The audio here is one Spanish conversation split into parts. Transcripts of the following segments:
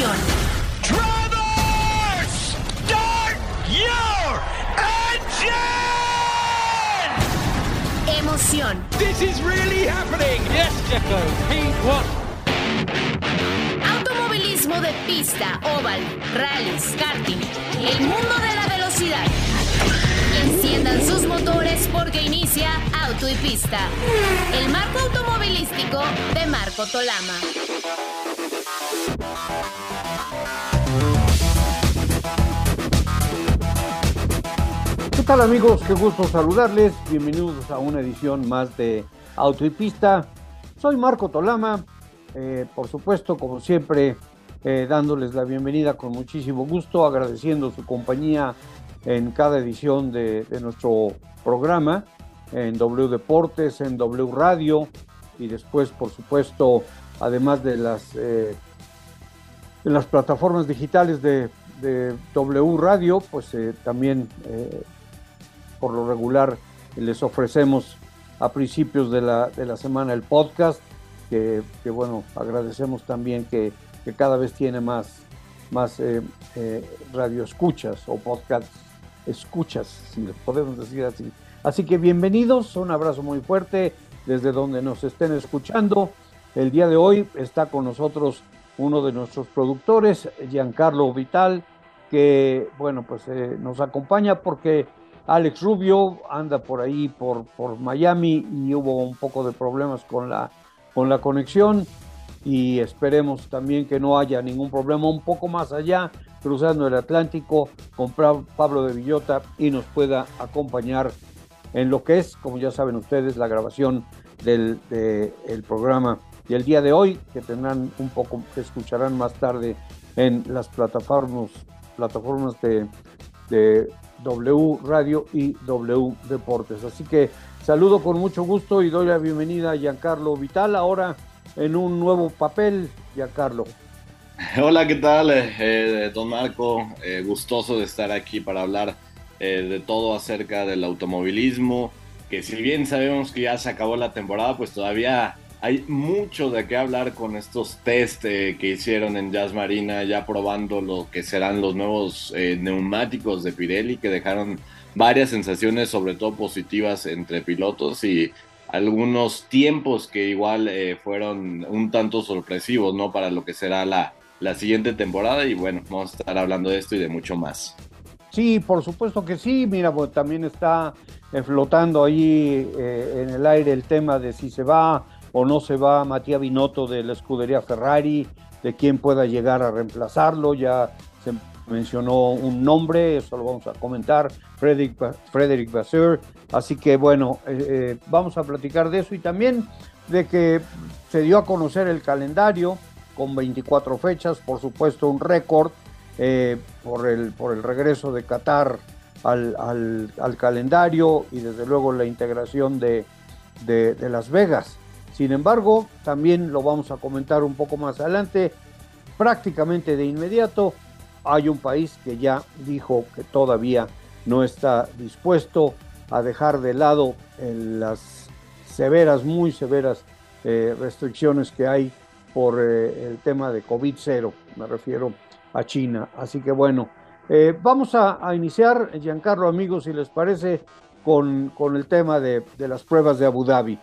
start your engine! Emoción. This is really happening. Yes, Checo. P1. Automovilismo de pista, oval, rallies, karting. El mundo de la velocidad. Enciendan sus motores porque inicia Auto y Pista. El marco automovilístico de Marco Tolama. ¿Qué tal amigos? Qué gusto saludarles. Bienvenidos a una edición más de Auto y Pista. Soy Marco Tolama. Eh, por supuesto, como siempre, eh, dándoles la bienvenida con muchísimo gusto, agradeciendo su compañía en cada edición de, nuestro programa, en W Deportes, en W Radio y después, por supuesto, además de las, eh, de las plataformas digitales de, W Radio, pues eh, también eh, por lo regular les ofrecemos a principios de la, de la semana el podcast, que, bueno, agradecemos también que, que, cada vez tiene más, más eh, radio escuchas o podcast escuchas, si les podemos decir así. Así que bienvenidos, un abrazo muy fuerte desde donde nos estén escuchando. El día de hoy está con nosotros uno de nuestros productores, Giancarlo Vital, que bueno, pues eh, nos acompaña porque Alex Rubio anda por ahí por, por Miami y hubo un poco de problemas con la, con la conexión y esperemos también que no haya ningún problema. Un poco más allá, cruzando el Atlántico con Pablo de Villota y nos pueda acompañar en lo que es, como ya saben ustedes, la grabación del de, el programa y el día de hoy, que tendrán un poco, que escucharán más tarde en las plataformas, plataformas de, de W Radio y W Deportes. Así que saludo con mucho gusto y doy la bienvenida a Giancarlo Vital, ahora en un nuevo papel, Giancarlo. Hola, ¿qué tal, eh, don Marco? Eh, gustoso de estar aquí para hablar eh, de todo acerca del automovilismo, que si bien sabemos que ya se acabó la temporada, pues todavía hay mucho de qué hablar con estos test que hicieron en Jazz Marina, ya probando lo que serán los nuevos neumáticos de Pirelli, que dejaron varias sensaciones, sobre todo positivas entre pilotos y algunos tiempos que igual eh, fueron un tanto sorpresivos, ¿no? Para lo que será la, la siguiente temporada y bueno, vamos a estar hablando de esto y de mucho más. Sí, por supuesto que sí, mira, pues también está eh, flotando ahí eh, en el aire el tema de si se va o no se va Matías Binotto de la escudería Ferrari, de quién pueda llegar a reemplazarlo, ya se mencionó un nombre, eso lo vamos a comentar, Frederick, Frederick Vasseur, así que bueno, eh, eh, vamos a platicar de eso y también de que se dio a conocer el calendario con 24 fechas, por supuesto un récord eh, por, el, por el regreso de Qatar al, al, al, calendario y desde luego la integración de, de Las Vegas. Sin embargo, también lo vamos a comentar un poco más adelante, prácticamente de inmediato, hay un país que ya dijo que todavía no está dispuesto a dejar de lado las severas, muy severas eh, restricciones que hay por eh, el tema de COVID-0, me refiero a China. Así que bueno, eh, vamos a, iniciar, Giancarlo, amigos, si les parece, con, el tema de, las pruebas de Abu Dhabi.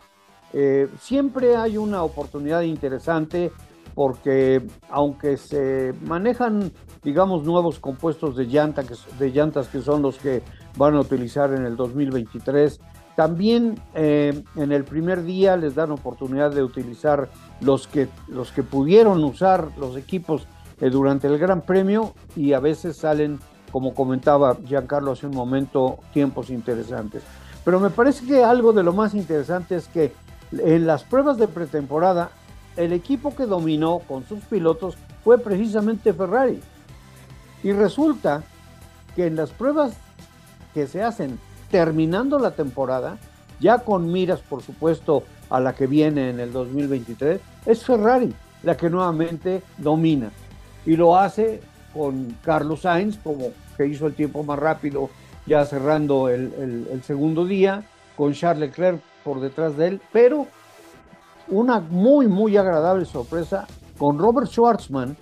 Siempre hay una oportunidad interesante porque aunque se manejan, digamos, nuevos compuestos de, llanta, de llantas que son los que van a utilizar en el 2023, también eh, en el primer día les dan oportunidad de utilizar los que, los que pudieron usar los equipos eh, durante el Gran Premio y a veces salen, como comentaba Giancarlo hace un momento, tiempos interesantes. Pero me parece que algo de lo más interesante es que en las pruebas de pretemporada el equipo que dominó con sus pilotos fue precisamente Ferrari. Y resulta que en las pruebas que se hacen terminando la temporada, ya con miras por supuesto a la que viene en el 2023, es Ferrari la que nuevamente domina. Y lo hace con Carlos Sainz, como que hizo el tiempo más rápido ya cerrando el, segundo día, con Charles Leclerc por detrás de él, pero una muy, muy agradable sorpresa con Robert Schwartzman,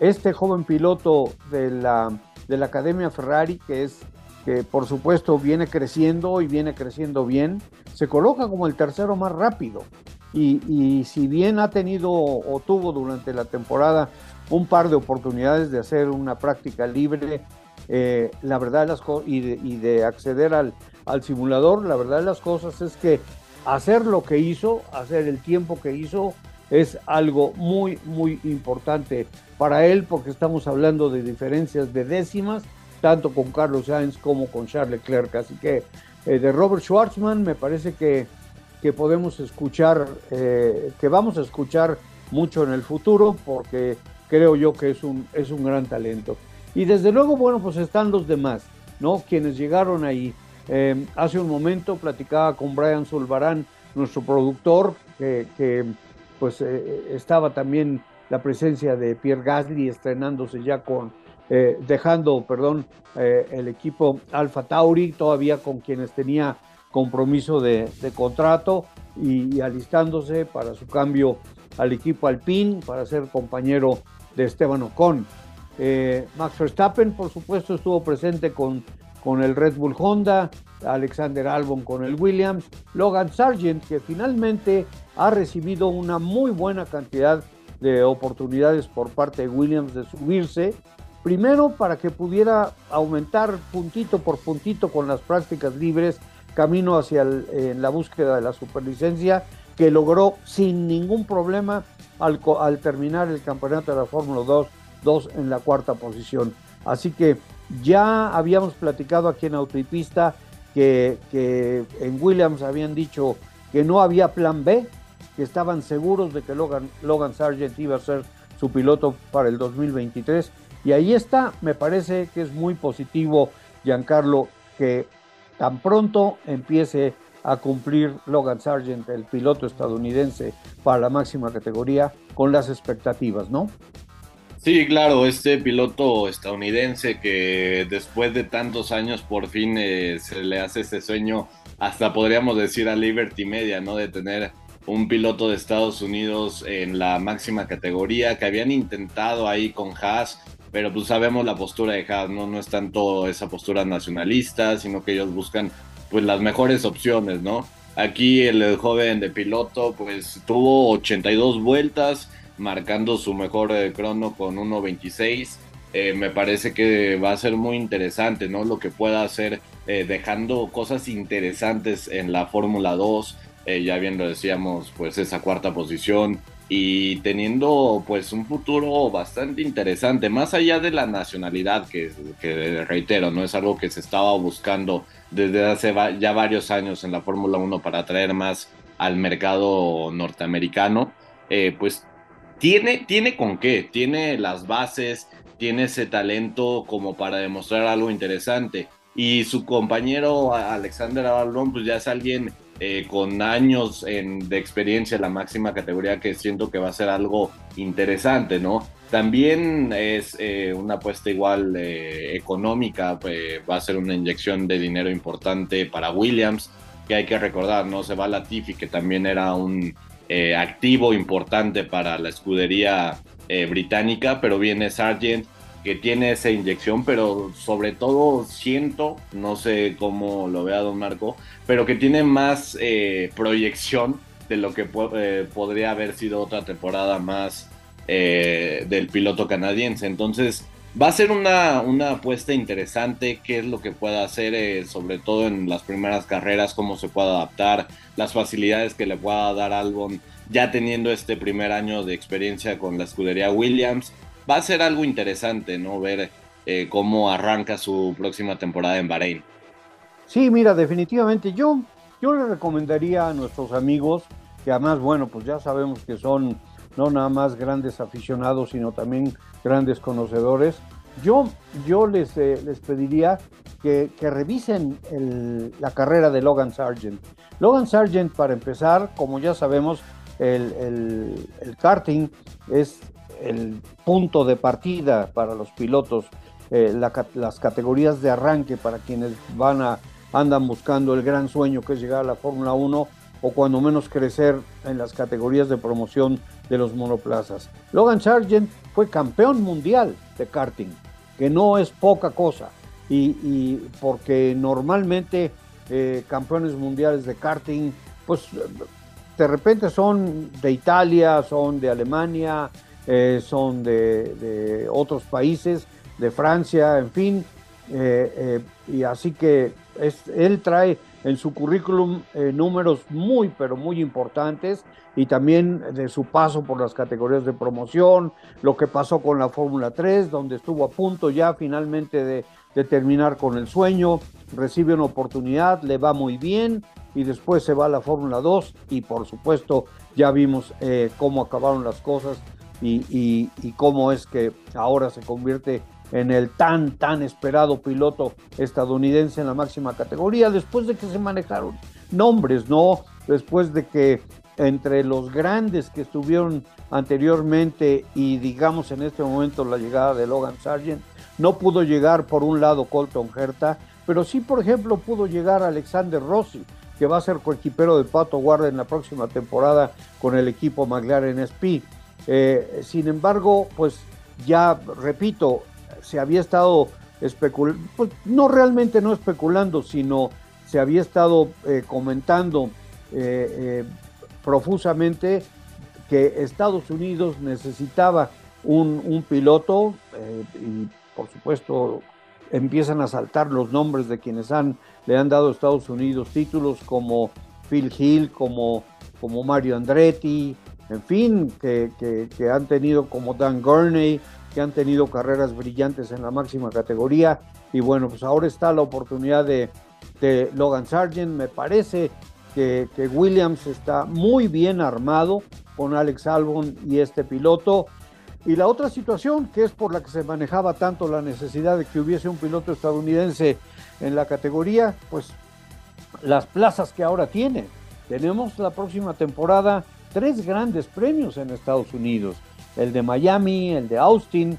este joven piloto de la, de la Academia Ferrari, que es que por supuesto viene creciendo y viene creciendo bien, se coloca como el tercero más rápido. Y, y, si bien ha tenido o tuvo durante la temporada un par de oportunidades de hacer una práctica libre, eh, la verdad las y de, acceder al, al, simulador, la verdad de las cosas es que hacer lo que hizo, hacer el tiempo que hizo, es algo muy, muy importante para él porque estamos hablando de diferencias de décimas tanto con Carlos Sainz como con Charles Leclerc. Así que eh, de Robert Schwartzman me parece que, que podemos escuchar, eh, que vamos a escuchar mucho en el futuro porque creo yo que es un, es un gran talento. Y desde luego, bueno, pues están los demás, ¿no? Quienes llegaron ahí. Eh, hace un momento platicaba con Brian Zulbarán, nuestro productor, que, pues estaba también la presencia de Pierre Gasly estrenándose ya con, eh, dejando, perdón, eh, el equipo Alfa Tauri, todavía con quienes tenía compromiso de, contrato y, alistándose para su cambio al equipo Alpine para ser compañero de Esteban Ocon. Eh, Max Verstappen, por supuesto, estuvo presente con, con el Red Bull Honda, Alexander Albon con el Williams, Logan Sargent, que finalmente ha recibido una muy buena cantidad de oportunidades por parte de Williams de subirse Primero, para que pudiera aumentar puntito por puntito con las prácticas libres, camino hacia la búsqueda de la superlicencia, que logró sin ningún problema al, terminar el campeonato de la Fórmula 2, 2 en la cuarta posición. Así que ya habíamos platicado aquí en Autopista que, que en Williams habían dicho que no había plan B, que estaban seguros de que Logan, Logan Sargent iba a ser su piloto para el 2023 y ahí está, me parece que es muy positivo, Giancarlo, que tan pronto empiece a cumplir Logan Sargent, el piloto estadounidense para la máxima categoría, con las expectativas, ¿no? Sí, claro, este piloto estadounidense que después de tantos años por fin eh, se le hace ese sueño, hasta podríamos decir a Liberty Media, ¿no? De tener un piloto de Estados Unidos en la máxima categoría que habían intentado ahí con Haas pero pues sabemos la postura de Haas, ¿no? No es tanto esa postura nacionalista, sino que ellos buscan pues las mejores opciones, ¿no? Aquí el joven de piloto pues tuvo 82 vueltas, marcando su mejor eh, crono con 1.26. Eh, me parece que va a ser muy interesante, ¿no? Lo que pueda hacer eh, dejando cosas interesantes en la Fórmula 2. ya bien lo decíamos, pues esa cuarta posición, y teniendo pues un futuro bastante interesante, más allá de la nacionalidad que, reitero, no es algo que se estaba buscando desde hace ya varios años en la Fórmula 1 para atraer más al mercado norteamericano, eh, pues tiene, tiene con qué, tiene las bases, tiene ese talento como para demostrar algo interesante. Y su compañero Alexander Albon, pues ya es alguien eh, con años de experiencia en la máxima categoría que siento que va a ser algo interesante, ¿no? También es eh, una apuesta igual eh, económica, va a ser una inyección de dinero importante para Williams, que hay que recordar, ¿no? Se va Latifi, que también era un activo importante para la escudería británica, pero viene Sargent, que tiene esa inyección, pero sobre todo siento, no sé cómo lo vea Don Marco, pero que tiene más eh, proyección de lo que eh, podría haber sido otra temporada más eh, del piloto canadiense. Entonces va a ser una, una apuesta interesante, qué es lo que pueda hacer, sobre todo en las primeras carreras, cómo se puede adaptar, las facilidades que le pueda dar Albon ya teniendo este primer año de experiencia con la escudería Williams va a ser algo interesante, ¿no? Ver eh, cómo arranca su próxima temporada en Bahrein. Sí, mira, definitivamente yo, yo le recomendaría a nuestros amigos, que además, bueno, pues ya sabemos que son no nada más grandes aficionados, sino también grandes conocedores. Yo, yo les, eh, les pediría que, que revisen la carrera de Logan Sargent. Logan Sargent, para empezar, como ya sabemos, el, el, karting es el punto de partida para los pilotos, eh, las categorías de arranque para quienes van a, andan buscando el gran sueño que es llegar a la Fórmula 1 o cuando menos crecer en las categorías de promoción de los monoplazas. Logan Sargent fue campeón mundial de karting, que no es poca cosa, y, porque normalmente eh, campeones mundiales de karting, pues de repente son de Italia, son de Alemania, eh, son de, otros países, de Francia, en fin, eh, y así que es, él trae en su currículum eh, números muy, pero muy importantes y también de su paso por las categorías de promoción, lo que pasó con la Fórmula 3, donde estuvo a punto ya finalmente de, terminar con el sueño, recibe una oportunidad, le va muy bien y después se va a la Fórmula 2 y por supuesto ya vimos eh, cómo acabaron las cosas y, y cómo es que ahora se convierte en el tan, tan esperado piloto estadounidense en la máxima categoría, después de que se manejaron nombres, ¿no? Después de que entre los grandes que estuvieron anteriormente y digamos en este momento la llegada de Logan Sargent, no pudo llegar por un lado Colton Herta, pero sí, por ejemplo, pudo llegar Alexander Rossi, que va a ser coequipero de Pato Guarda en la próxima temporada con el equipo McLaren SP. Eh, sin embargo, pues ya repito, se había estado especulando, pues, no realmente no especulando, sino se había estado eh, comentando eh, eh, profusamente que Estados Unidos necesitaba un, piloto y por supuesto empiezan a saltar los nombres de quienes han, le han dado a Estados Unidos títulos como Phil Hill, como, como Mario Andretti, en fin, que, que han tenido como Dan Gurney, que han tenido carreras brillantes en la máxima categoría. Y bueno, pues ahora está la oportunidad de, Logan Sargent. Me parece que, Williams está muy bien armado con Alex Albon y este piloto. Y la otra situación, que es por la que se manejaba tanto la necesidad de que hubiese un piloto estadounidense en la categoría, pues las plazas que ahora tiene. Tenemos la próxima temporada tres grandes premios en Estados Unidos el de Miami, el de Austin,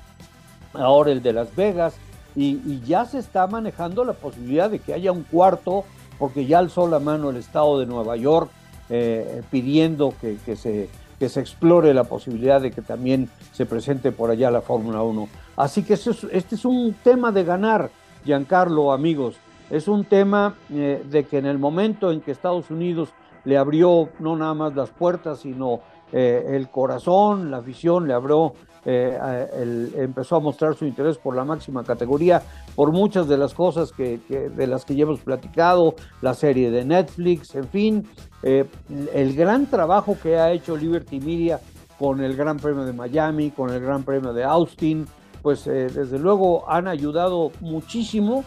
ahora el de Las Vegas, y, ya se está manejando la posibilidad de que haya un cuarto, porque ya alzó la mano el Estado de Nueva York eh, pidiendo que, se, que se explore la posibilidad de que también se presente por allá la Fórmula 1. Así que este es, un tema de ganar, Giancarlo, amigos. Es un tema eh, de que en el momento en que Estados Unidos le abrió no nada más las puertas, sino eh, el corazón, la afición le abrió, eh, empezó a mostrar su interés por la máxima categoría, por muchas de las cosas que, de las que ya hemos platicado, la serie de Netflix, en fin, eh, el gran trabajo que ha hecho Liberty Media con el Gran Premio de Miami, con el Gran Premio de Austin, pues desde luego han ayudado muchísimo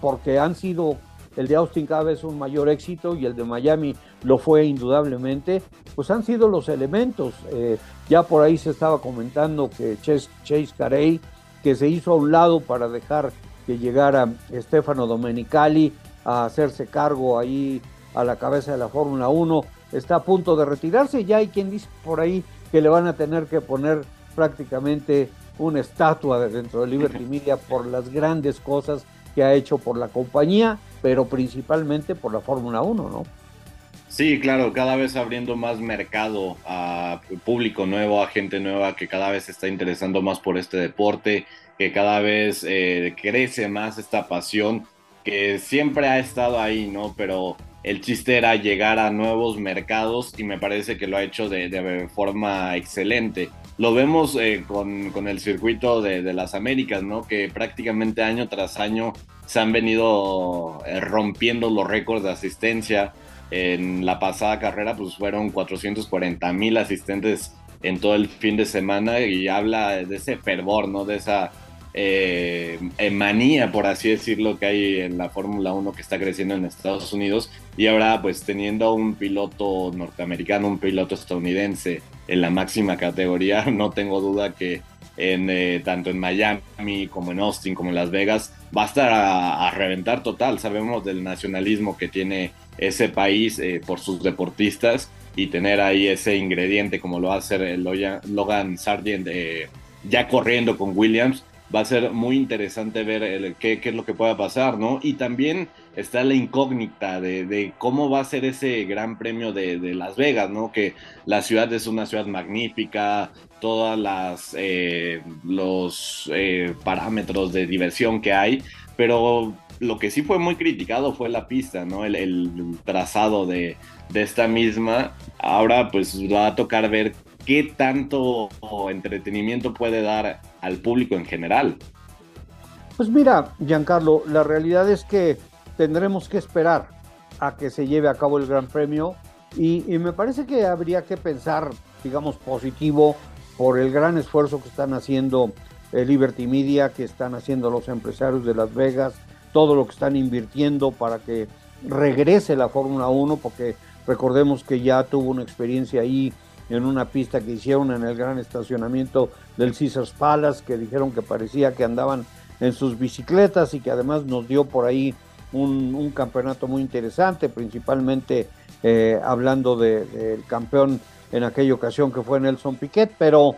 porque han sido el de Austin cada vez un mayor éxito y el de Miami lo fue indudablemente, pues han sido los elementos. Eh, ya por ahí se estaba comentando que Chase, Chase Carey, que se hizo a un lado para dejar que llegara Stefano Domenicali a hacerse cargo ahí a la cabeza de la Fórmula 1, está a punto de retirarse. Ya hay quien dice por ahí que le van a tener que poner prácticamente una estatua dentro de Liberty Media por las grandes cosas que ha hecho por la compañía, pero principalmente por la Fórmula 1, ¿no? Sí, claro, cada vez abriendo más mercado a público nuevo, a gente nueva que cada vez se está interesando más por este deporte, que cada vez eh, crece más esta pasión que siempre ha estado ahí, ¿no? Pero el chiste era llegar a nuevos mercados y me parece que lo ha hecho de, forma excelente. Lo vemos eh, con, el circuito de, de, las Américas, ¿no? Que prácticamente año tras año se han venido eh, rompiendo los récords de asistencia en la pasada carrera pues fueron 440 mil asistentes en todo el fin de semana y habla de ese fervor, ¿no? De esa eh, manía, por así decirlo, que hay en la Fórmula 1 que está creciendo en Estados Unidos. Y ahora, pues teniendo un piloto norteamericano, un piloto estadounidense en la máxima categoría, no tengo duda que en, eh, tanto en Miami como en Austin como en Las Vegas va a estar a reventar total. Sabemos del nacionalismo que tiene ese país eh, por sus deportistas y tener ahí ese ingrediente como lo va a hacer Logan Sargent eh, ya corriendo con Williams, va a ser muy interesante ver qué, es lo que pueda pasar, ¿no? Y también está la incógnita de, cómo va a ser ese gran premio de, Las Vegas, ¿no? Que la ciudad es una ciudad magnífica, todas las eh, los eh, parámetros de diversión que hay, pero lo que sí fue muy criticado fue la pista, ¿no? El, trazado de, de, esta misma. Ahora pues va a tocar ver qué tanto entretenimiento puede dar al público en general. Pues mira, Giancarlo, la realidad es que tendremos que esperar a que se lleve a cabo el Gran Premio y, me parece que habría que pensar, digamos, positivo por el gran esfuerzo que están haciendo el Liberty Media, que están haciendo los empresarios de Las Vegas, todo lo que están invirtiendo para que regrese la Fórmula 1, porque recordemos que ya tuvo una experiencia ahí en una pista que hicieron en el gran estacionamiento del Caesars Palace, que dijeron que parecía que andaban en sus bicicletas y que además nos dio por ahí un, campeonato muy interesante, principalmente eh, hablando del campeón en aquella ocasión que fue Nelson Piquet, pero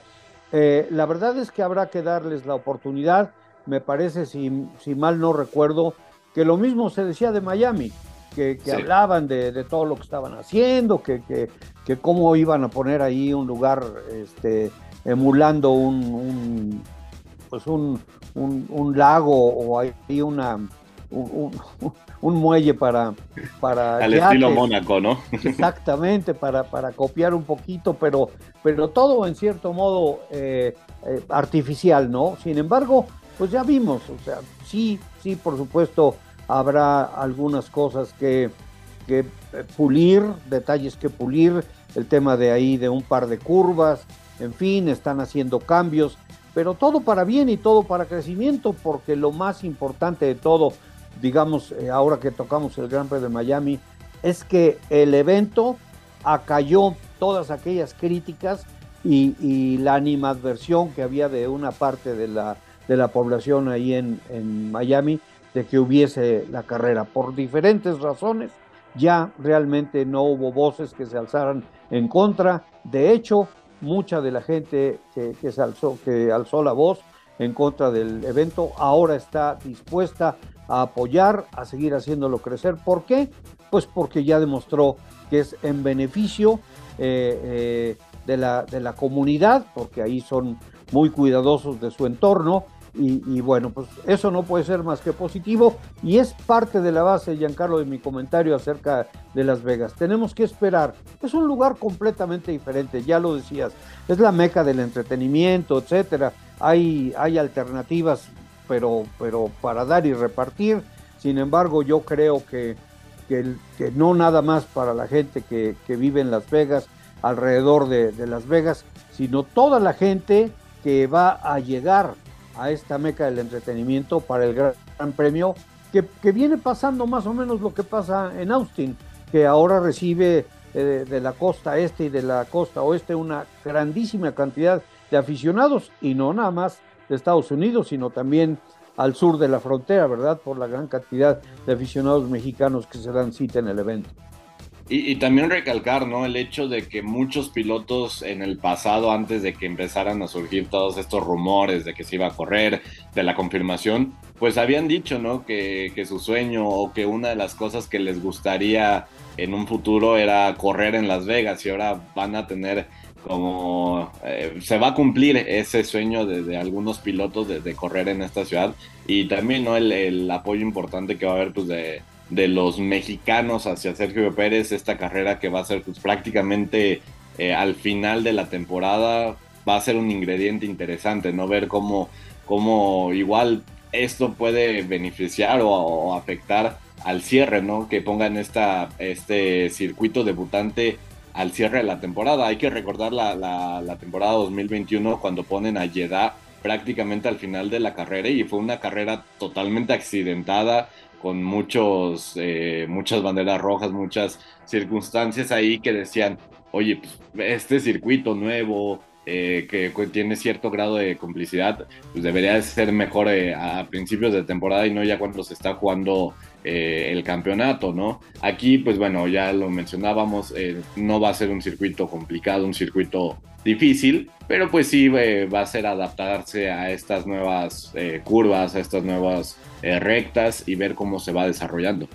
eh, la verdad es que habrá que darles la oportunidad, me parece, si, si mal no recuerdo, que lo mismo se decía de Miami, que, hablaban de, todo lo que estaban haciendo, que, que, cómo iban a poner ahí un lugar este, emulando un, pues un, un, lago o ahí una un, muelle para... para Al estilo Mónaco, ¿no? Exactamente, para, para copiar un poquito, pero, pero todo en cierto modo eh, eh, artificial, ¿no? Sin embargo, pues ya vimos, o sea, sí, sí, por supuesto, habrá algunas cosas que, que eh, pulir, detalles que pulir, el tema de ahí de un par de curvas, en fin, están haciendo cambios, pero todo para bien y todo para crecimiento, porque lo más importante de todo, digamos, eh, ahora que tocamos el Gran Premio de Miami, es que el evento acalló todas aquellas críticas y, la animadversión que había de una parte de la, de la población ahí en, en Miami de que hubiese la carrera. Por diferentes razones, ya realmente no hubo voces que se alzaran en contra. De hecho, mucha de la gente que, que, se alzó, que alzó la voz en contra del evento ahora está dispuesta a apoyar, a seguir haciéndolo crecer. ¿Por qué? Pues porque ya demostró que es en beneficio eh, eh, de, la, de la comunidad, porque ahí son muy cuidadosos de su entorno. Y, bueno, pues eso no puede ser más que positivo y es parte de la base, Giancarlo, de mi comentario acerca de Las Vegas. Tenemos que esperar. Es un lugar completamente diferente, ya lo decías. Es la meca del entretenimiento, etcétera. Hay, hay alternativas pero, pero para dar y repartir. Sin embargo, yo creo que, que, no nada más para la gente que, vive en Las Vegas, alrededor de, Las Vegas, sino toda la gente que va a llegar a esta meca del entretenimiento para el Gran, Premio, que, que, viene pasando más o menos lo que pasa en Austin, que ahora recibe eh, de la costa este y de la costa oeste una grandísima cantidad de aficionados y no nada más de Estados Unidos, sino también al sur de la frontera, ¿verdad? Por la gran cantidad de aficionados mexicanos que se dan cita en el evento. Y, también recalcar, ¿no? El hecho de que muchos pilotos en el pasado, antes de que empezaran a surgir todos estos rumores de que se iba a correr, de la confirmación, pues habían dicho, ¿no? Que, que su sueño o que una de las cosas que les gustaría en un futuro era correr en Las Vegas y ahora van a tener como eh, se va a cumplir ese sueño de, algunos pilotos de, correr en esta ciudad y también ¿no? el, apoyo importante que va a haber pues, de, los mexicanos hacia Sergio Pérez, esta carrera que va a ser pues, prácticamente eh, al final de la temporada va a ser un ingrediente interesante, ¿no? Ver cómo, cómo igual esto puede beneficiar o, afectar al cierre, ¿no? Que pongan esta, este circuito debutante al cierre de la temporada. Hay que recordar la, la, temporada 2021 cuando ponen a Jeddah prácticamente al final de la carrera y fue una carrera totalmente accidentada con muchos, eh, muchas banderas rojas, muchas circunstancias ahí que decían, oye, pues, este circuito nuevo, eh, que tiene cierto grado de complicidad, pues debería ser mejor eh, a principios de temporada y no ya cuando se está jugando eh, el campeonato, ¿no? Aquí, pues bueno, ya lo mencionábamos, eh, no va a ser un circuito complicado, un circuito difícil, pero pues sí eh, va a ser adaptarse a estas nuevas curvas, a estas nuevas rectas y ver cómo se va desarrollando.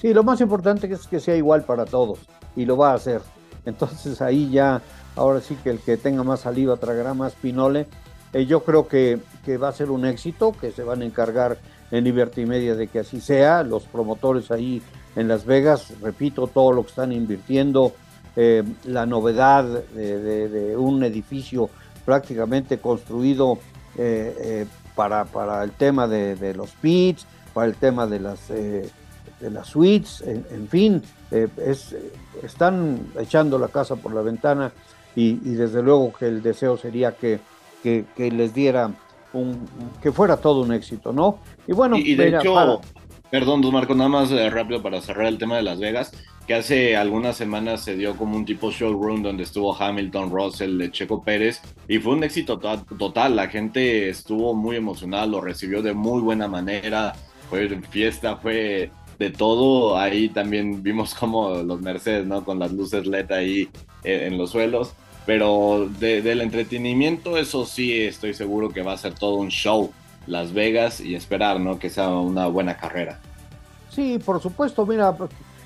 Sí, lo más importante es que sea igual para todos y lo va a hacer. Entonces ahí ya, ahora sí que el que tenga más saliva tragará más pinole. Eh, yo creo que, que, va a ser un éxito, que se van a encargar en Liberty Media de que así sea. Los promotores ahí en Las Vegas, repito, todo lo que están invirtiendo, eh, la novedad de, un edificio prácticamente construido eh, para, para, el tema de, los pits, para el tema de las de las suites, en, fin, es, están echando la casa por la ventana y, desde luego que el deseo sería que, que, les diera un, que fuera todo un éxito, ¿no? Y bueno, y, de hecho, perdón, dos Marco, nada más eh, rápido para cerrar el tema de Las Vegas, que hace algunas semanas se dio como un tipo showroom donde estuvo Hamilton, Russell, Checo Pérez y fue un éxito total, la gente estuvo muy emocionada, lo recibió de muy buena manera, fue fiesta, fue de todo. Ahí también vimos como los Mercedes, ¿no? Con las luces LED ahí eh, en los suelos. Pero del entretenimiento, eso sí, estoy seguro que va a ser todo un show. Las Vegas y esperar, ¿no? Que sea una buena carrera. Sí, por supuesto, mira,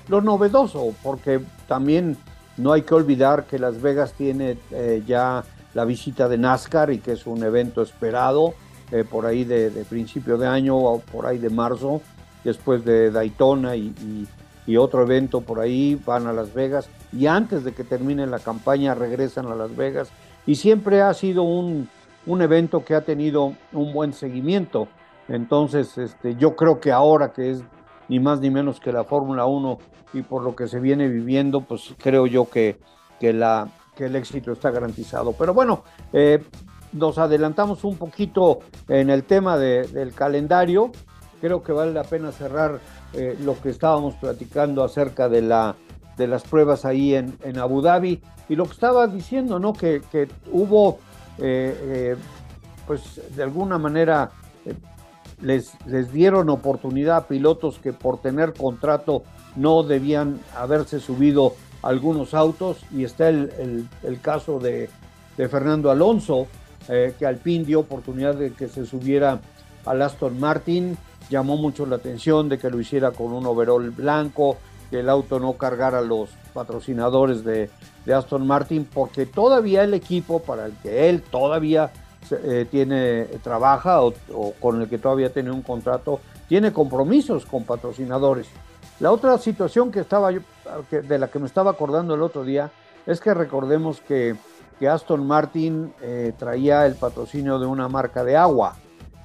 lo novedoso, porque también no hay que olvidar que Las Vegas tiene eh, ya la visita de NASCAR y que es un evento esperado eh, por ahí de, de, principio de año o por ahí de marzo después de Daytona y, otro evento por ahí, van a Las Vegas y antes de que termine la campaña regresan a Las Vegas y siempre ha sido un, evento que ha tenido un buen seguimiento. Entonces, este, yo creo que ahora que es ni más ni menos que la Fórmula 1 y por lo que se viene viviendo, pues creo yo que, que, la, que el éxito está garantizado. Pero bueno, eh, nos adelantamos un poquito en el tema del calendario creo que vale la pena cerrar eh, lo que estábamos platicando acerca de, la, de las pruebas ahí en, en Abu Dhabi y lo que estaba diciendo, ¿no? Que, que hubo, eh, eh, pues de alguna manera, les, les dieron oportunidad a pilotos que por tener contrato no debían haberse subido algunos autos y está el, el, caso de, de, Fernando Alonso, que Alpine dio oportunidad de que se subiera al Aston Martin llamó mucho la atención de que lo hiciera con un overall blanco, que el auto no cargara los patrocinadores de, Aston Martin, porque todavía el equipo para el que él todavía eh, tiene, trabaja o, con el que todavía tiene un contrato, tiene compromisos con patrocinadores. La otra situación que estaba de la que me estaba acordando el otro día es que recordemos que, Aston Martin eh, traía el patrocinio de una marca de agua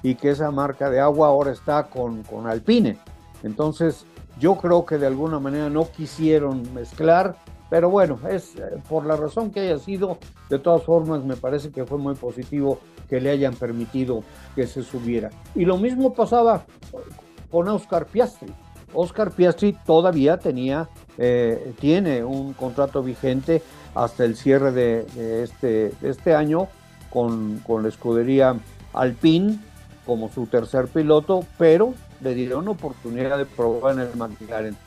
y que esa marca de agua ahora está con, con Alpine. Entonces, yo creo que de alguna manera no quisieron mezclar, pero bueno, es eh, por la razón que haya sido, de todas formas me parece que fue muy positivo que le hayan permitido que se subiera. Y lo mismo pasaba con Oscar Piastri. Oscar Piastri todavía tenía, eh, tiene un contrato vigente hasta el cierre de, este, este año con, con la escudería Alpine como su tercer piloto, pero le dieron oportunidad de probar en el McLaren.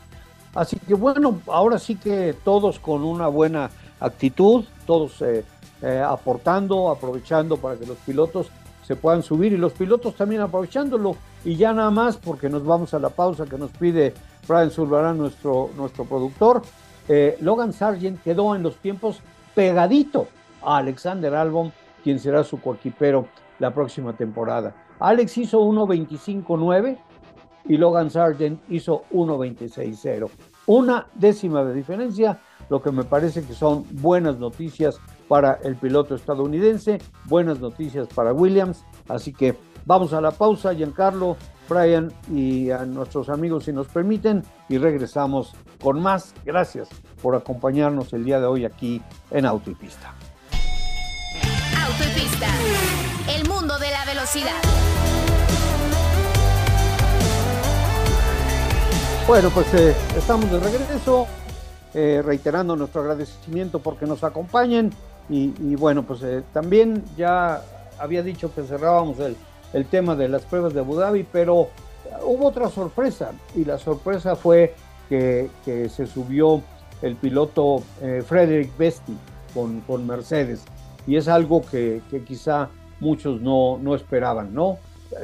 Así que bueno, ahora sí que todos con una buena actitud, todos eh, eh, aportando, aprovechando para que los pilotos se puedan subir y los pilotos también aprovechándolo. Y ya nada más, porque nos vamos a la pausa que nos pide Brian Zulbarán, nuestro, nuestro productor. Eh, Logan Sargent quedó en los tiempos pegadito a Alexander Albon, quien será su coequipero la próxima temporada. Alex hizo 1.25.9 y Logan Sargent hizo 1.26.0. Una décima de diferencia, lo que me parece que son buenas noticias para el piloto estadounidense, buenas noticias para Williams. Así que vamos a la pausa, Giancarlo, Brian y a nuestros amigos si nos permiten y regresamos con más. Gracias por acompañarnos el día de hoy aquí en Autopista. Autopista, el mundo de la velocidad. Bueno, pues eh, estamos de regreso, eh, reiterando nuestro agradecimiento porque nos acompañen y, bueno, pues eh, también ya había dicho que cerrábamos el, el, tema de las pruebas de Abu Dhabi, pero hubo otra sorpresa y la sorpresa fue que, se subió el piloto Frederick Besti con, con, Mercedes y es algo que quizá muchos no, no esperaban, ¿no?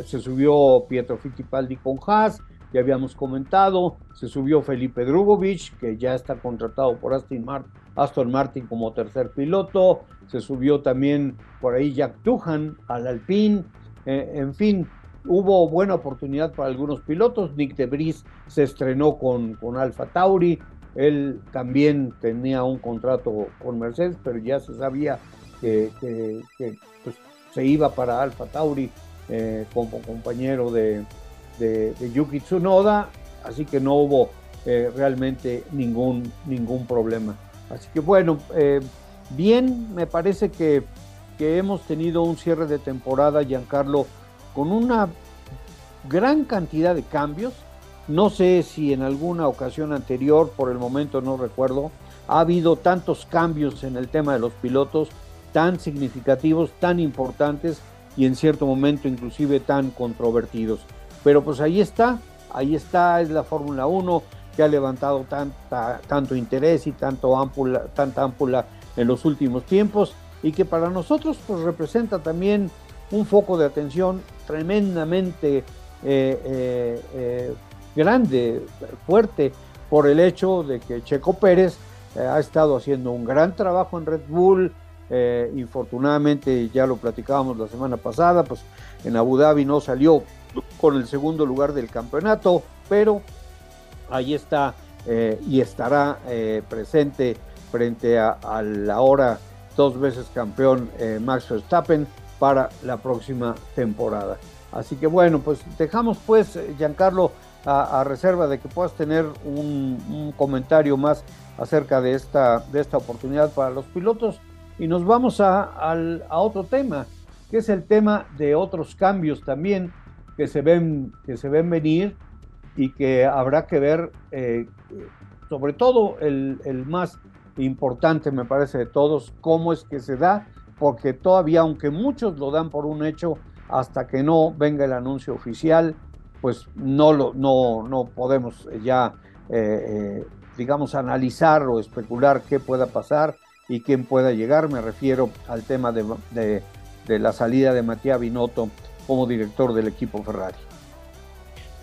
Se subió Pietro Fittipaldi con Haas, que habíamos comentado, se subió Felipe Drugovich, que ya está contratado por Aston Martin, Aston Martin como tercer piloto, se subió también por ahí Jack Tuhan al Alpine, eh, en fin, hubo buena oportunidad para algunos pilotos, Nick de Vries se estrenó con, con Alfa Tauri, él también tenía un contrato con Mercedes, pero ya se sabía que, pues, se iba para Alfa Tauri eh, como compañero de, de, Yuki Tsunoda, así que no hubo eh, realmente ningún, ningún problema. Así que bueno, eh, bien, me parece que, que hemos tenido un cierre de temporada, Giancarlo, con una gran cantidad de cambios. No sé si en alguna ocasión anterior, por el momento no recuerdo, ha habido tantos cambios en el tema de los pilotos, tan significativos, tan importantes y en cierto momento inclusive tan controvertidos. Pero pues ahí está, ahí está, es la Fórmula 1 que ha levantado tanto interés y tanto ámpula, tanta ámpula en los últimos tiempos y que para nosotros pues representa también un foco de atención tremendamente eh, eh, eh, grande, fuerte, por el hecho de que Checo Pérez ha estado haciendo un gran trabajo en Red Bull, infortunadamente ya lo platicábamos la semana pasada, pues en Abu Dhabi no salió con el segundo lugar del campeonato, pero ahí está y estará presente frente a, la ahora dos veces campeón Max Verstappen para la próxima temporada. Así que bueno, pues dejamos pues, Giancarlo, a, a reserva de que puedas tener un, comentario más acerca de esta, de esta oportunidad para los pilotos y nos vamos a, otro tema, que es el tema de otros cambios también que se ven, que se ven venir y que habrá que ver, eh, sobre todo el, el más importante me parece de todos, cómo es que se da, porque todavía, aunque muchos lo dan por un hecho, hasta que no venga el anuncio oficial, pues no, lo, no, no podemos ya, eh, eh, digamos, analizar o especular qué pueda pasar y quién pueda llegar. Me refiero al tema de, la salida de Matías Binotto como director del equipo Ferrari.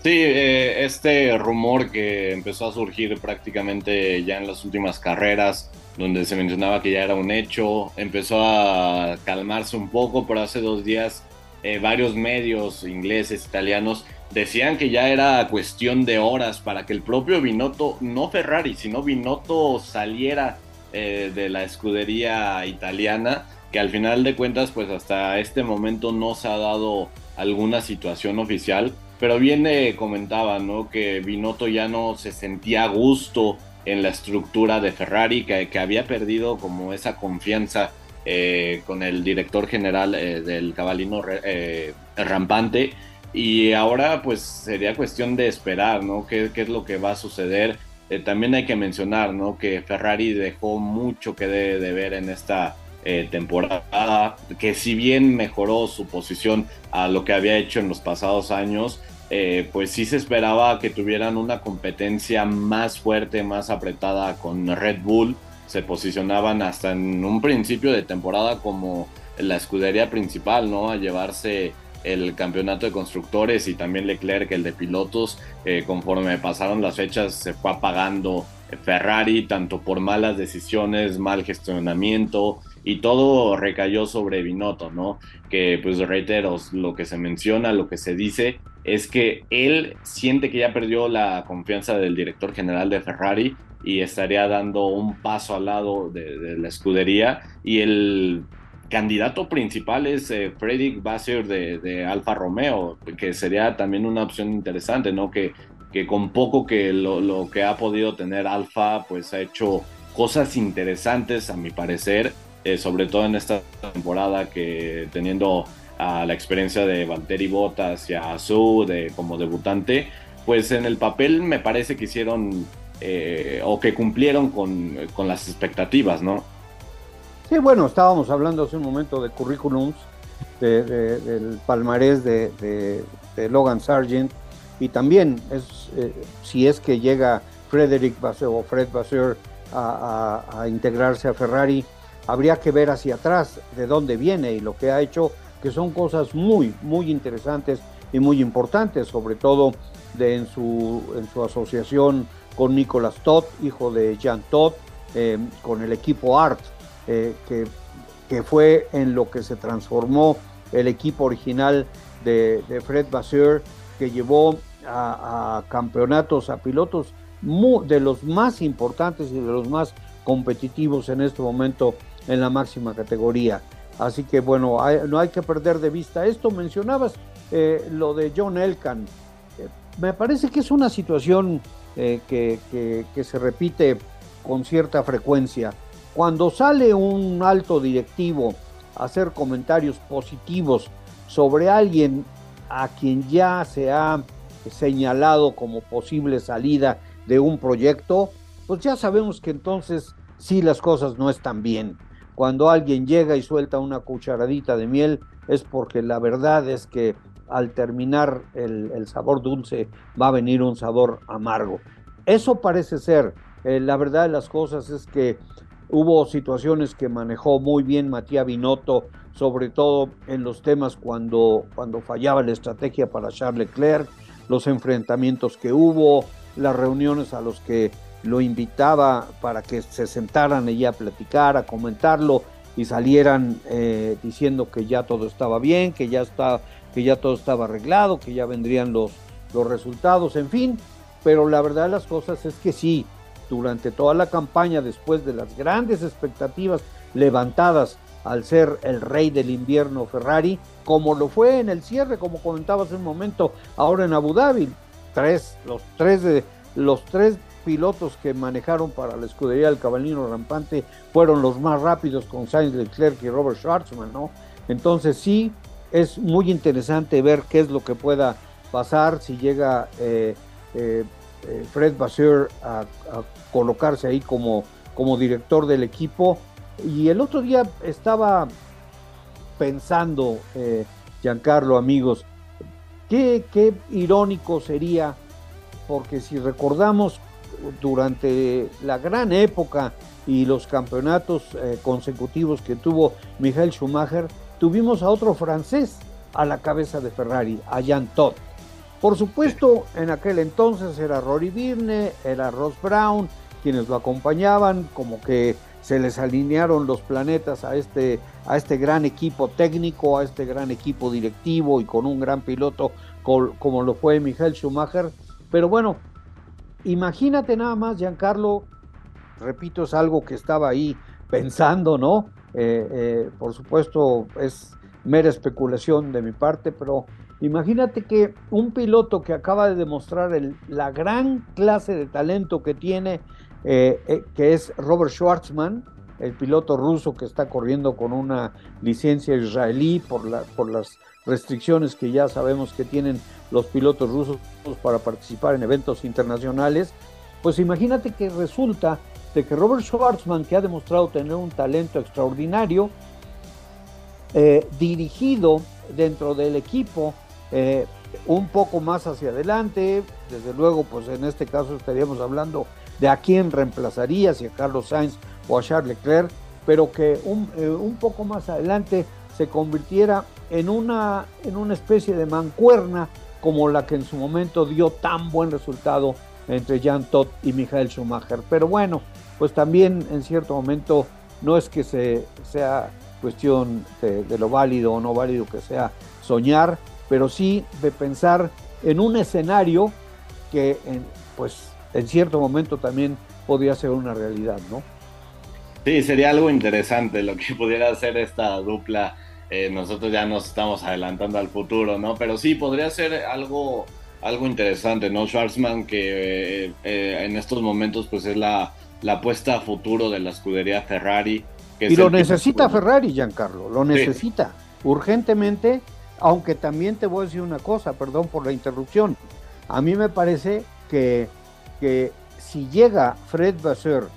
Sí, eh, este rumor que empezó a surgir prácticamente ya en las últimas carreras, donde se mencionaba que ya era un hecho, empezó a calmarse un poco, pero hace dos días eh, varios medios ingleses, italianos, decían que ya era cuestión de horas para que el propio Binotto, no Ferrari, sino Binotto saliera eh, de la escudería italiana, que al final de cuentas, pues hasta este momento no se ha dado alguna situación oficial, pero bien comentaba, ¿no? Que Binotto ya no se sentía a gusto en la estructura de Ferrari, que, que había perdido como esa confianza eh, con el director general eh, del cabalino eh, rampante. Y ahora pues sería cuestión de esperar, ¿no? ¿Qué, es lo que va a suceder? También hay que mencionar, ¿no? Que Ferrari dejó mucho que de, ver en esta temporada, que si bien mejoró su posición a lo que había hecho en los pasados años, pues sí se esperaba que tuvieran una competencia más fuerte, más apretada con Red Bull se posicionaban hasta en un principio de temporada como la escudería principal, ¿no? A llevarse el campeonato de constructores y también Leclerc el de pilotos. Eh, conforme pasaron las fechas se fue apagando Ferrari, tanto por malas decisiones, mal gestionamiento y todo recayó sobre Binotto, ¿no? Que pues reitero, lo que se menciona, lo que se dice es que él siente que ya perdió la confianza del director general de Ferrari y estaría dando un paso al lado de, la escudería y el candidato principal es eh, Frederick Vasseur de, Alfa Romeo, que sería también una opción interesante, ¿no? Que, con poco que lo, que ha podido tener Alfa, pues ha hecho cosas interesantes a mi parecer, eh, sobre todo en esta temporada que teniendo a la experiencia de Valtteri Bottas y a Azul de, como debutante, pues en el papel me parece que hicieron eh, o que cumplieron con, las expectativas, ¿no? Sí, bueno, estábamos hablando hace un momento de currículums, del palmarés de, Logan Sargent, y también eh, si es que llega Frederick Vasseur o Fred Vasseur a, integrarse a Ferrari, habría que ver hacia atrás de dónde viene y lo que ha hecho, que son cosas muy, muy interesantes y muy importantes, sobre todo de, en, su, en su asociación con Nicolas Todd, hijo de Jean Todd, eh, con el equipo ART, eh, que, fue en lo que se transformó el equipo original de, Fred Vasseur, que llevó a, campeonatos, a pilotos de los más importantes y de los más competitivos en este momento en la máxima categoría. Así que bueno, no hay que perder de vista esto. Mencionabas eh, lo de John Elkan. me parece que es una situación eh, que, se repite con cierta frecuencia. Cuando sale un alto directivo a hacer comentarios positivos sobre alguien a quien ya se ha señalado como posible salida de un proyecto, pues ya sabemos que entonces sí las cosas no están bien. Cuando alguien llega y suelta una cucharadita de miel es porque la verdad es que al terminar el, sabor dulce va a venir un sabor amargo. Eso parece ser. Eh, la verdad de las cosas es que hubo situaciones que manejó muy bien Matías Binotto, sobre todo en los temas cuando, cuando fallaba la estrategia para Charles Leclerc, los enfrentamientos que hubo, las reuniones a los que lo invitaba para que se sentaran allí a platicar, a comentarlo y salieran eh, diciendo que ya todo estaba bien, que ya está, que ya todo estaba arreglado, que ya vendrían los, los resultados, en fin. Pero la verdad de las cosas es que sí, durante toda la campaña, después de las grandes expectativas levantadas al ser el rey del invierno Ferrari, como lo fue en el cierre, como comentabas hace un momento, ahora en Abu Dhabi, tres, los tres de los tres pilotos que manejaron para la escudería del caballino rampante fueron los más rápidos con Sainz Leclerc y Robert Schwartzman, ¿no? Entonces sí, es muy interesante ver qué es lo que pueda pasar si llega eh, eh, eh, Fred Vasseur a, colocarse ahí como, como director del equipo. Y el otro día estaba pensando, Giancarlo, amigos, qué, qué irónico sería, porque si recordamos durante la gran época y los campeonatos eh, consecutivos que tuvo Michael Schumacher, tuvimos a otro francés a la cabeza de Ferrari, a Jean Todt. Por supuesto, en aquel entonces era Rory Birne, era Ross Brown, quienes lo acompañaban, como que se les alinearon los planetas a este, a este gran equipo técnico, a este gran equipo directivo y con un gran piloto como lo fue Michael Schumacher. Pero bueno, Imagínate nada más, Giancarlo, repito, es algo que estaba ahí pensando, ¿no? Eh, eh, por supuesto, es mera especulación de mi parte, pero imagínate que un piloto que acaba de demostrar la gran clase de talento que tiene, eh, que es Robert Schwartzman, el piloto ruso que está corriendo con una licencia israelí por, la, por las restricciones que ya sabemos que tienen los pilotos rusos para participar en eventos internacionales, pues imagínate que resulta de que Robert Schwarzman, que ha demostrado tener un talento extraordinario, eh, dirigido dentro del equipo eh, un poco más hacia adelante, desde luego, pues en este caso estaríamos hablando de a quién reemplazaría, si a Carlos Sainz o a Charles Leclerc, pero que un, eh, un poco más adelante se convirtiera en una, en una especie de mancuerna como la que en su momento dio tan buen resultado entre Jan Todt y Michael Schumacher. Pero bueno, pues también en cierto momento no es que se, sea cuestión de, lo válido o no válido que sea soñar, pero sí de pensar en un escenario que en, pues en cierto momento también podría ser una realidad, ¿no? Sí, sería algo interesante lo que pudiera hacer esta dupla eh, nosotros ya nos estamos adelantando al futuro, ¿no? Pero sí, podría ser algo, algo interesante, ¿no? Schwarzman, que eh, eh, en estos momentos pues es la, la apuesta a futuro de la escudería Ferrari. y lo necesita Ferrari, Giancarlo, lo necesita urgentemente, aunque también te voy a decir una cosa, perdón por la interrupción. A mí me parece que, que si llega Fred Vasseur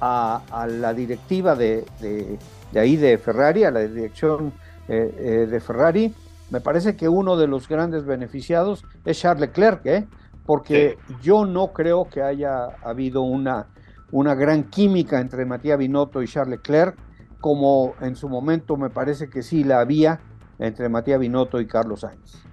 a, a la directiva de, de, de, ahí de Ferrari, a la dirección eh, eh, de Ferrari, me parece que uno de los grandes beneficiados es Charles Leclerc, ¿eh? porque yo no creo que haya habido una, una gran química entre Matías Binotto y Charles Leclerc, como en su momento me parece que sí la había entre Matías Binotto y Carlos Sainz.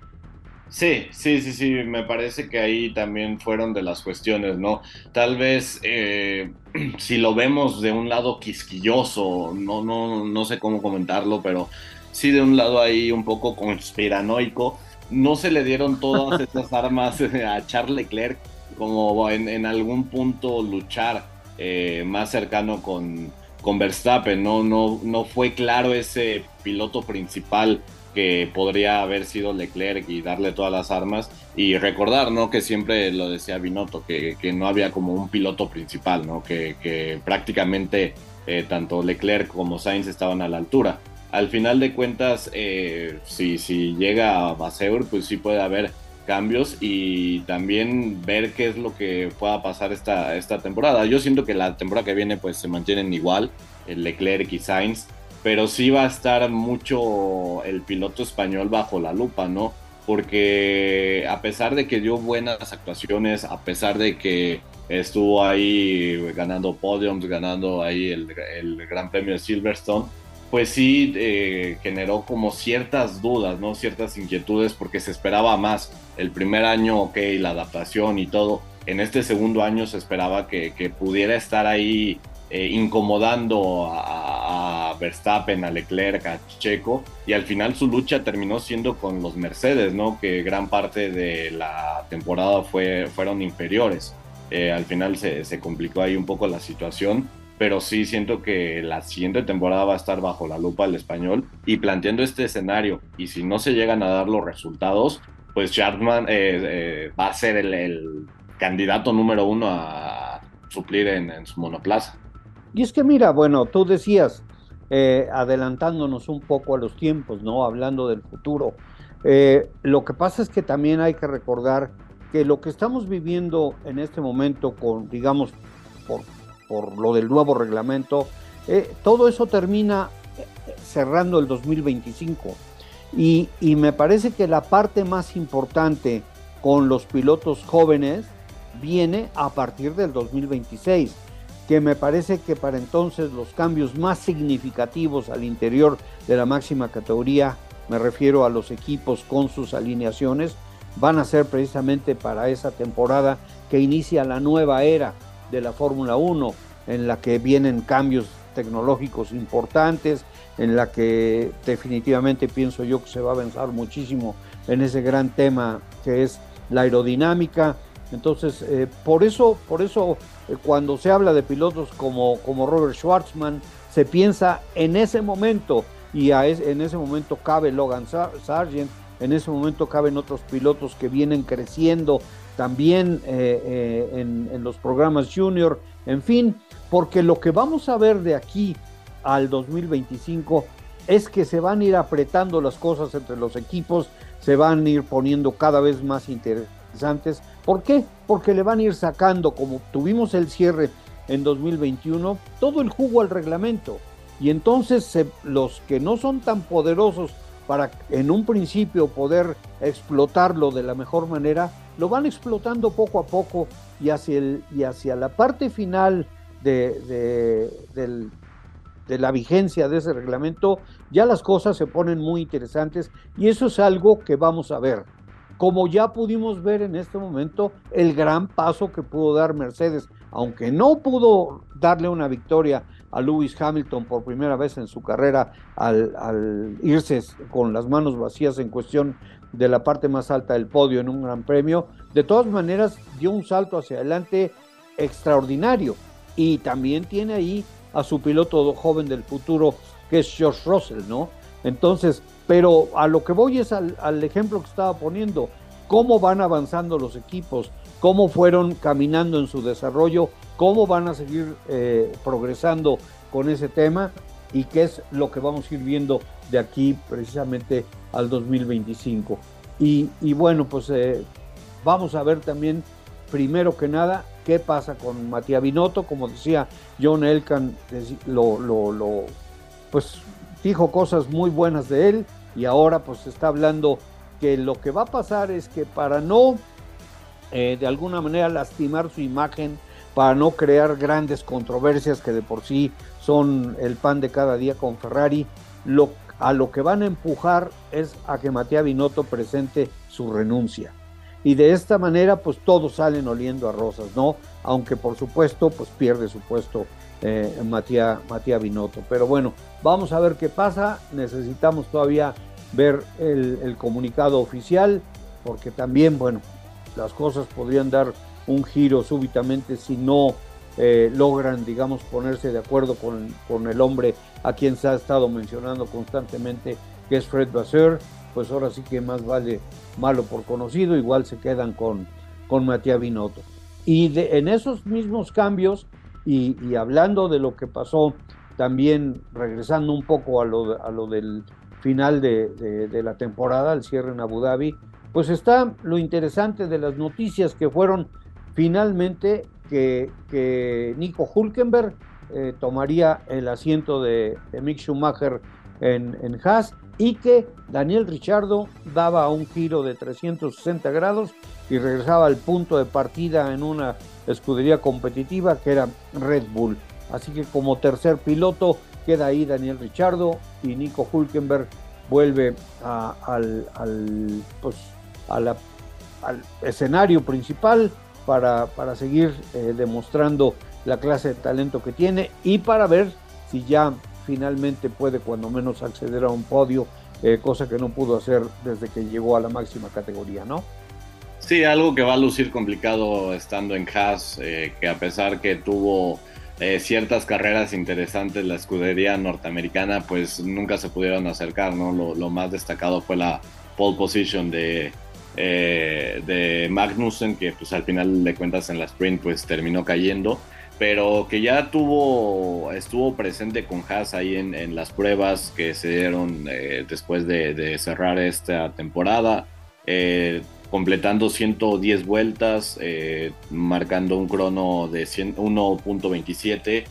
Sí, sí, sí, sí, me parece que ahí también fueron de las cuestiones, ¿no? Tal vez eh, si lo vemos de un lado quisquilloso, no, no, no sé cómo comentarlo, pero sí de un lado ahí un poco conspiranoico, no se le dieron todas esas armas a Charles Leclerc como en, algún punto luchar eh, más cercano con, con Verstappen, ¿no? No, no fue claro ese piloto principal que podría haber sido Leclerc y darle todas las armas y recordar, ¿no? Que siempre lo decía Binotto, que, no había como un piloto principal, ¿no? Que, prácticamente eh, tanto Leclerc como Sainz estaban a la altura. Al final de cuentas, eh, si, si llega a Baseur, pues sí puede haber cambios y también ver qué es lo que pueda pasar esta, esta temporada. Yo siento que la temporada que viene pues se mantienen igual, el Leclerc y Sainz, pero sí va a estar mucho el piloto español bajo la lupa, ¿no? Porque a pesar de que dio buenas actuaciones, a pesar de que estuvo ahí ganando podiums, ganando ahí el, el Gran Premio de Silverstone, pues sí eh, generó como ciertas dudas, ¿no? Ciertas inquietudes porque se esperaba más. El primer año, ok, la adaptación y todo. En este segundo año se esperaba que, pudiera estar ahí eh, incomodando a, Verstappen, a Leclerc, a Checo, y al final su lucha terminó siendo con los Mercedes, ¿no? Que gran parte de la temporada fue, fueron inferiores. Eh, al final se, complicó ahí un poco la situación, pero sí siento que la siguiente temporada va a estar bajo la lupa del español y planteando este escenario, y si no se llegan a dar los resultados, pues Chapman eh, eh, va a ser el, candidato número uno a suplir en, su monoplaza. Y es que mira, bueno, tú decías, eh, adelantándonos un poco a los tiempos, ¿no? Hablando del futuro. lo que pasa es que también hay que recordar que lo que estamos viviendo en este momento con, digamos, por por lo del nuevo reglamento, eh, todo eso termina eh, cerrando el 2025. Y, me parece que la parte más importante con los pilotos jóvenes viene a partir del 2026, que me parece que para entonces los cambios más significativos al interior de la máxima categoría, me refiero a los equipos con sus alineaciones, van a ser precisamente para esa temporada que inicia la nueva era de la Fórmula 1, en la que vienen cambios tecnológicos importantes, en la que definitivamente pienso yo que se va a avanzar muchísimo en ese gran tema que es la aerodinámica. Entonces, eh, por eso, por eso eh, cuando se habla de pilotos como, como Robert Schwartzman, se piensa en ese momento, y en ese momento cabe Logan Sargent, en ese momento caben otros pilotos que vienen creciendo también eh, eh, en, los programas junior, en fin, porque lo que vamos a ver de aquí al 2025 es que se van a ir apretando las cosas entre los equipos, se van a ir poniendo cada vez más interesantes. ¿Por qué? Porque le van a ir sacando, como tuvimos el cierre en 2021, todo el jugo al reglamento. Y entonces los que no son tan poderosos para en un principio poder explotarlo de la mejor manera, lo van explotando poco a poco y hacia, el, y hacia la parte final de, de, la vigencia de ese reglamento, ya las cosas se ponen muy interesantes y eso es algo que vamos a ver. Como ya pudimos ver en este momento, el gran paso que pudo dar Mercedes, aunque no pudo darle una victoria a Lewis Hamilton por primera vez en su carrera al, irse con las manos vacías en cuestión de la parte más alta del podio en un gran premio, de todas maneras dio un salto hacia adelante extraordinario. Y también tiene ahí a su piloto joven del futuro que es George Russell, ¿no? Entonces, pero a lo que voy es al, ejemplo que estaba poniendo, cómo van avanzando los equipos, cómo fueron caminando en su desarrollo, cómo van a seguir eh, progresando con ese tema y qué es lo que vamos a ir viendo de aquí precisamente al 2025. Y, bueno, pues eh, vamos a ver también, primero que nada, qué pasa con Matías Binotto, como decía John Elkan, lo, lo, pues dijo cosas muy buenas de él y ahora pues está hablando que lo que va a pasar es que para no eh, de alguna manera lastimar su imagen, para no crear grandes controversias que de por sí son el pan de cada día con Ferrari, lo, a lo que van a empujar es a que Matías Binotto presente su renuncia. Y de esta manera, pues todos salen oliendo a rosas, ¿no? Aunque por supuesto, pues pierde su puesto eh, Matías, Matías Binotto. Pero bueno, vamos a ver qué pasa. Necesitamos todavía ver el, comunicado oficial, porque también, bueno, las cosas podrían dar un giro súbitamente si no eh, logran, digamos, ponerse de acuerdo con, con, el hombre a quien se ha estado mencionando constantemente, que es Fred Basser, pues ahora sí que más vale malo por conocido, igual se quedan con, con Matías Binotto. Y de, en esos mismos cambios, y, hablando de lo que pasó, también regresando un poco a lo, a lo del final de, de, la temporada, el cierre en Abu Dhabi, pues está lo interesante de las noticias que fueron finalmente que, Nico Hulkenberg eh, tomaría el asiento de, Mick Schumacher en, Haas y que Daniel Richardo daba un giro de 360 grados y regresaba al punto de partida en una escudería competitiva que era Red Bull. Así que como tercer piloto queda ahí Daniel Richardo y Nico Hulkenberg vuelve al, pues, al escenario principal para, para seguir eh, demostrando la clase de talento que tiene y para ver si ya finalmente puede cuando menos acceder a un podio, eh, cosa que no pudo hacer desde que llegó a la máxima categoría, ¿no? Sí, algo que va a lucir complicado estando en Haas, eh, que a pesar que tuvo ciertas carreras interesantes la escudería norteamericana, pues nunca se pudieron acercar, ¿no? Lo, más destacado fue la pole position de, de Magnussen, que pues al final de cuentas en la sprint pues terminó cayendo pero que ya tuvo, estuvo presente con Haas ahí en, las pruebas que se dieron eh, después de, cerrar esta temporada, eh, completando 110 vueltas, eh, marcando un crono de 1.27.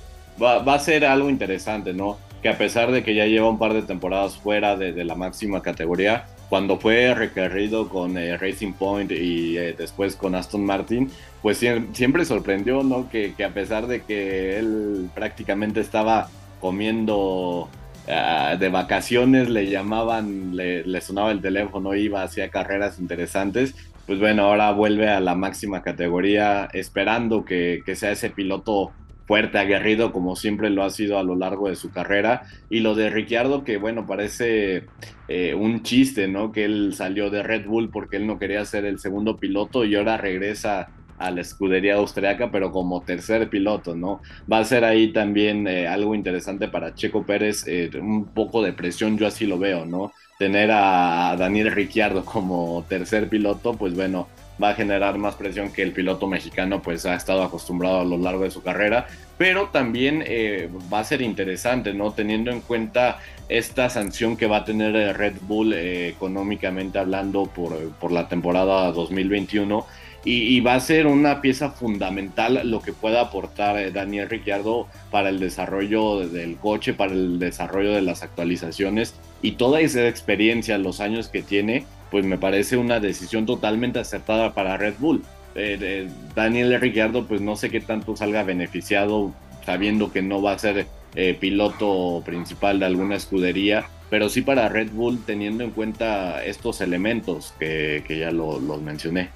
Va, a ser algo interesante, ¿no? Que a pesar de que ya lleva un par de temporadas fuera de la máxima categoría, cuando fue requerido con Racing Point y después con Aston Martin, pues siempre sorprendió, ¿no? Que, a pesar de que él prácticamente estaba comiendo ah, de vacaciones, le llamaban, le, sonaba el teléfono, iba, hacía carreras interesantes. Pues bueno, ahora vuelve a la máxima categoría, esperando que, sea ese piloto fuerte, aguerrido, como siempre lo ha sido a lo largo de su carrera. Y lo de Ricciardo, que bueno, parece eh, un chiste, ¿no? Que él salió de Red Bull porque él no quería ser el segundo piloto y ahora regresa a la escudería austriaca, pero como tercer piloto, ¿no? Va a ser ahí también eh, algo interesante para Checo Pérez, eh, un poco de presión, yo así lo veo, ¿no? Tener a Daniel Ricciardo como tercer piloto, pues bueno, va a generar más presión que el piloto mexicano pues ha estado acostumbrado a lo largo de su carrera, pero también eh, va a ser interesante, ¿no? Teniendo en cuenta esta sanción que va a tener Red Bull económicamente hablando por, por la temporada 2021 y, va a ser una pieza fundamental lo que pueda aportar eh, Daniel Ricciardo para el desarrollo del coche, para el desarrollo de las actualizaciones y toda esa experiencia, los años que tiene, pues me parece una decisión totalmente acertada para Red Bull. Eh, Daniel Ricciardo, pues no sé qué tanto salga beneficiado sabiendo que no va a ser eh, piloto principal de alguna escudería, pero sí para Red Bull teniendo en cuenta estos elementos que, ya los mencioné.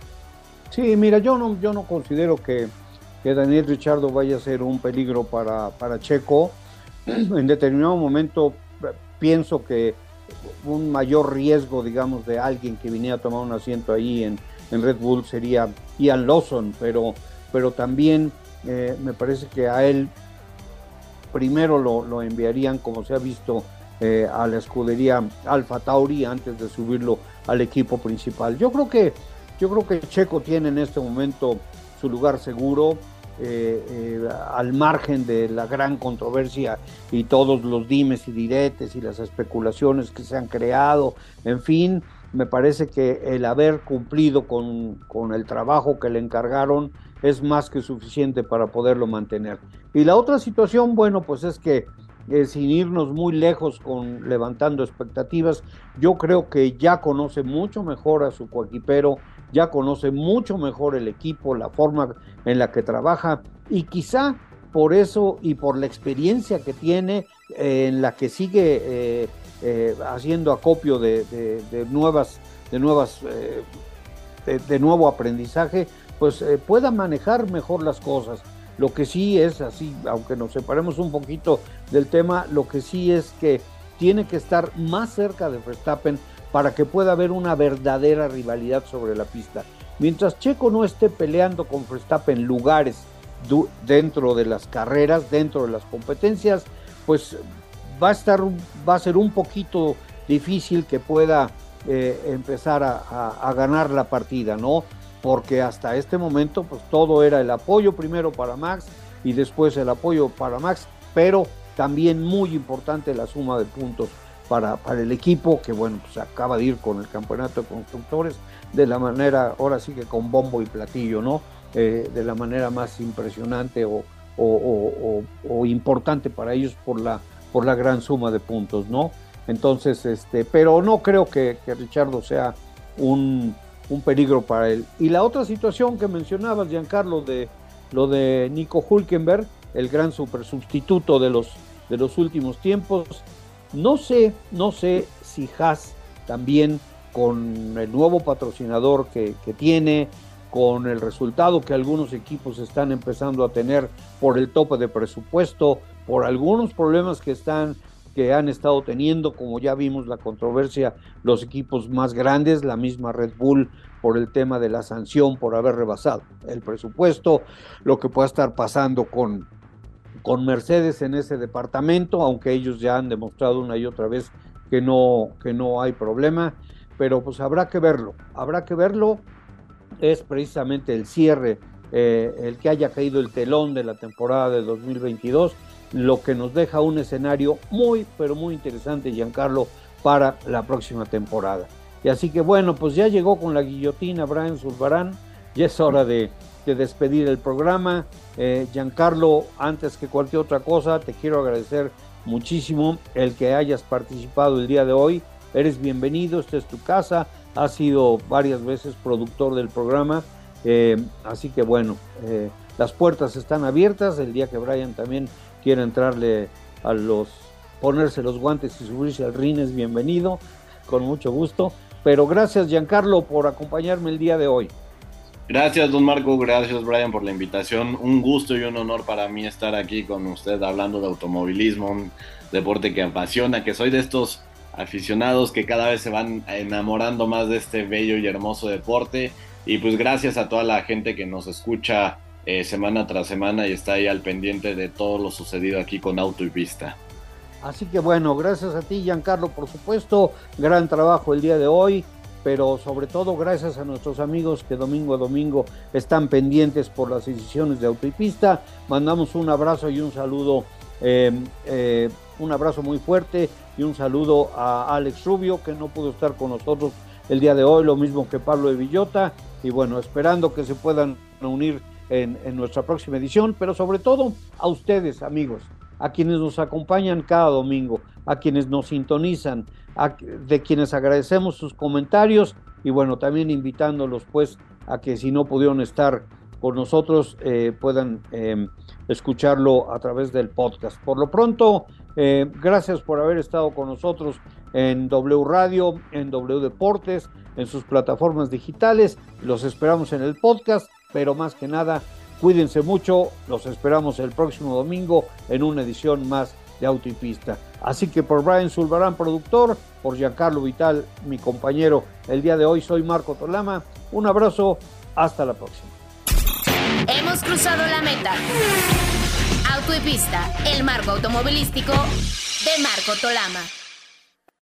Sí, mira, yo no, yo no considero que, Daniel Richardo vaya a ser un peligro para, para Checo. En determinado momento pienso que un mayor riesgo, digamos, de alguien que viniera a tomar un asiento ahí en, Red Bull sería Ian Lawson, pero, pero también eh, me parece que a él primero lo, enviarían, como se ha visto, eh, a la escudería Alfa Tauri antes de subirlo al equipo principal. Yo creo que yo creo que Checo tiene en este momento su lugar seguro, eh, eh, al margen de la gran controversia y todos los dimes y diretes y las especulaciones que se han creado, en fin, me parece que el haber cumplido con, con el trabajo que le encargaron es más que suficiente para poderlo mantener. Y la otra situación, bueno, pues es que eh, sin irnos muy lejos con levantando expectativas, yo creo que ya conoce mucho mejor a su coequipero ya conoce mucho mejor el equipo, la forma en la que trabaja y quizá por eso y por la experiencia que tiene, eh, en la que sigue eh, eh, haciendo acopio de, nuevas, de nuevo aprendizaje, pues pueda manejar mejor las cosas. Lo que sí es así, aunque nos separemos un poquito del tema, lo que sí es que tiene que estar más cerca de Verstappen para que pueda haber una verdadera rivalidad sobre la pista. Mientras Checo no esté peleando con Verstappen lugares dentro de las carreras, dentro de las competencias, pues va a estar, va a ser un poquito difícil que pueda eh, empezar a, ganar la partida, ¿no? Porque hasta este momento, pues todo era el apoyo primero para Max y después el apoyo para Max, pero también muy importante la suma de puntos para, para el equipo, que bueno, pues acaba de ir con el campeonato de constructores de la manera, ahora sí que con bombo y platillo, ¿no? Eh, de la manera más impresionante o, importante para ellos por la, por la gran suma de puntos, ¿no? Entonces, este, pero no creo que, que Richardo sea un, un, peligro para él. Y la otra situación que mencionabas, Giancarlo, de lo de Nico Hulkenberg, el gran super sustituto de los, de los últimos tiempos, no sé, no sé si Haas también con el nuevo patrocinador que, tiene, con el resultado que algunos equipos están empezando a tener por el tope de presupuesto, por algunos problemas que están que han estado teniendo, como ya vimos la controversia, los equipos más grandes, la misma Red Bull por el tema de la sanción por haber rebasado el presupuesto, lo que pueda estar pasando con con Mercedes en ese departamento, aunque ellos ya han demostrado una y otra vez que no, que no hay problema, pero pues habrá que verlo, habrá que verlo, es precisamente el cierre, eh, el que haya caído el telón de la temporada de 2022, lo que nos deja un escenario muy, pero muy interesante, Giancarlo, para la próxima temporada. Y así que bueno, pues ya llegó con la guillotina Brian Zulbarán, ya es hora de, de despedir el programa. Eh, Giancarlo, antes que cualquier otra cosa, te quiero agradecer muchísimo el que hayas participado el día de hoy. Eres bienvenido, esta es tu casa, has sido varias veces productor del programa, eh, así que bueno, eh, las puertas están abiertas, el día que Brian también quiera entrarle a los, ponerse los guantes y subirse al ring es bienvenido, con mucho gusto, pero gracias Giancarlo por acompañarme el día de hoy. Gracias, don Marco. Gracias, Brian, por la invitación. Un gusto y un honor para mí estar aquí con usted hablando de automovilismo, un deporte que apasiona, que soy de estos aficionados que cada vez se van enamorando más de este bello y hermoso deporte. Y pues gracias a toda la gente que nos escucha eh, semana tras semana y está ahí al pendiente de todo lo sucedido aquí con Auto y Pista. Así que bueno, gracias a ti, Giancarlo, por supuesto. Gran trabajo el día de hoy pero sobre todo gracias a nuestros amigos que domingo a domingo están pendientes por las decisiones de Autopista. Mandamos un abrazo y un saludo, em, eh, un abrazo muy fuerte y un saludo a Alex Rubio, que no pudo estar con nosotros el día de hoy, lo mismo que Pablo de Villota, y bueno, esperando que se puedan unir en, en nuestra próxima edición, pero sobre todo a ustedes, amigos, a quienes nos acompañan cada domingo, a quienes nos sintonizan, de quienes agradecemos sus comentarios y bueno, también invitándolos pues a que si no pudieron estar con nosotros eh, puedan em, escucharlo a través del podcast. Por lo pronto, eh, gracias por haber estado con nosotros en W Radio, en W Deportes, en sus plataformas digitales. Los esperamos en el podcast, pero más que nada, cuídense mucho. Los esperamos el próximo domingo en una edición más de Autopista. Así que por Brian Zulbarán, productor, por Giancarlo Vital, mi compañero, el día de hoy soy Marco Tolama. Un abrazo, hasta la próxima. Hemos cruzado la meta. Auto el marco automovilístico de Marco Tolama.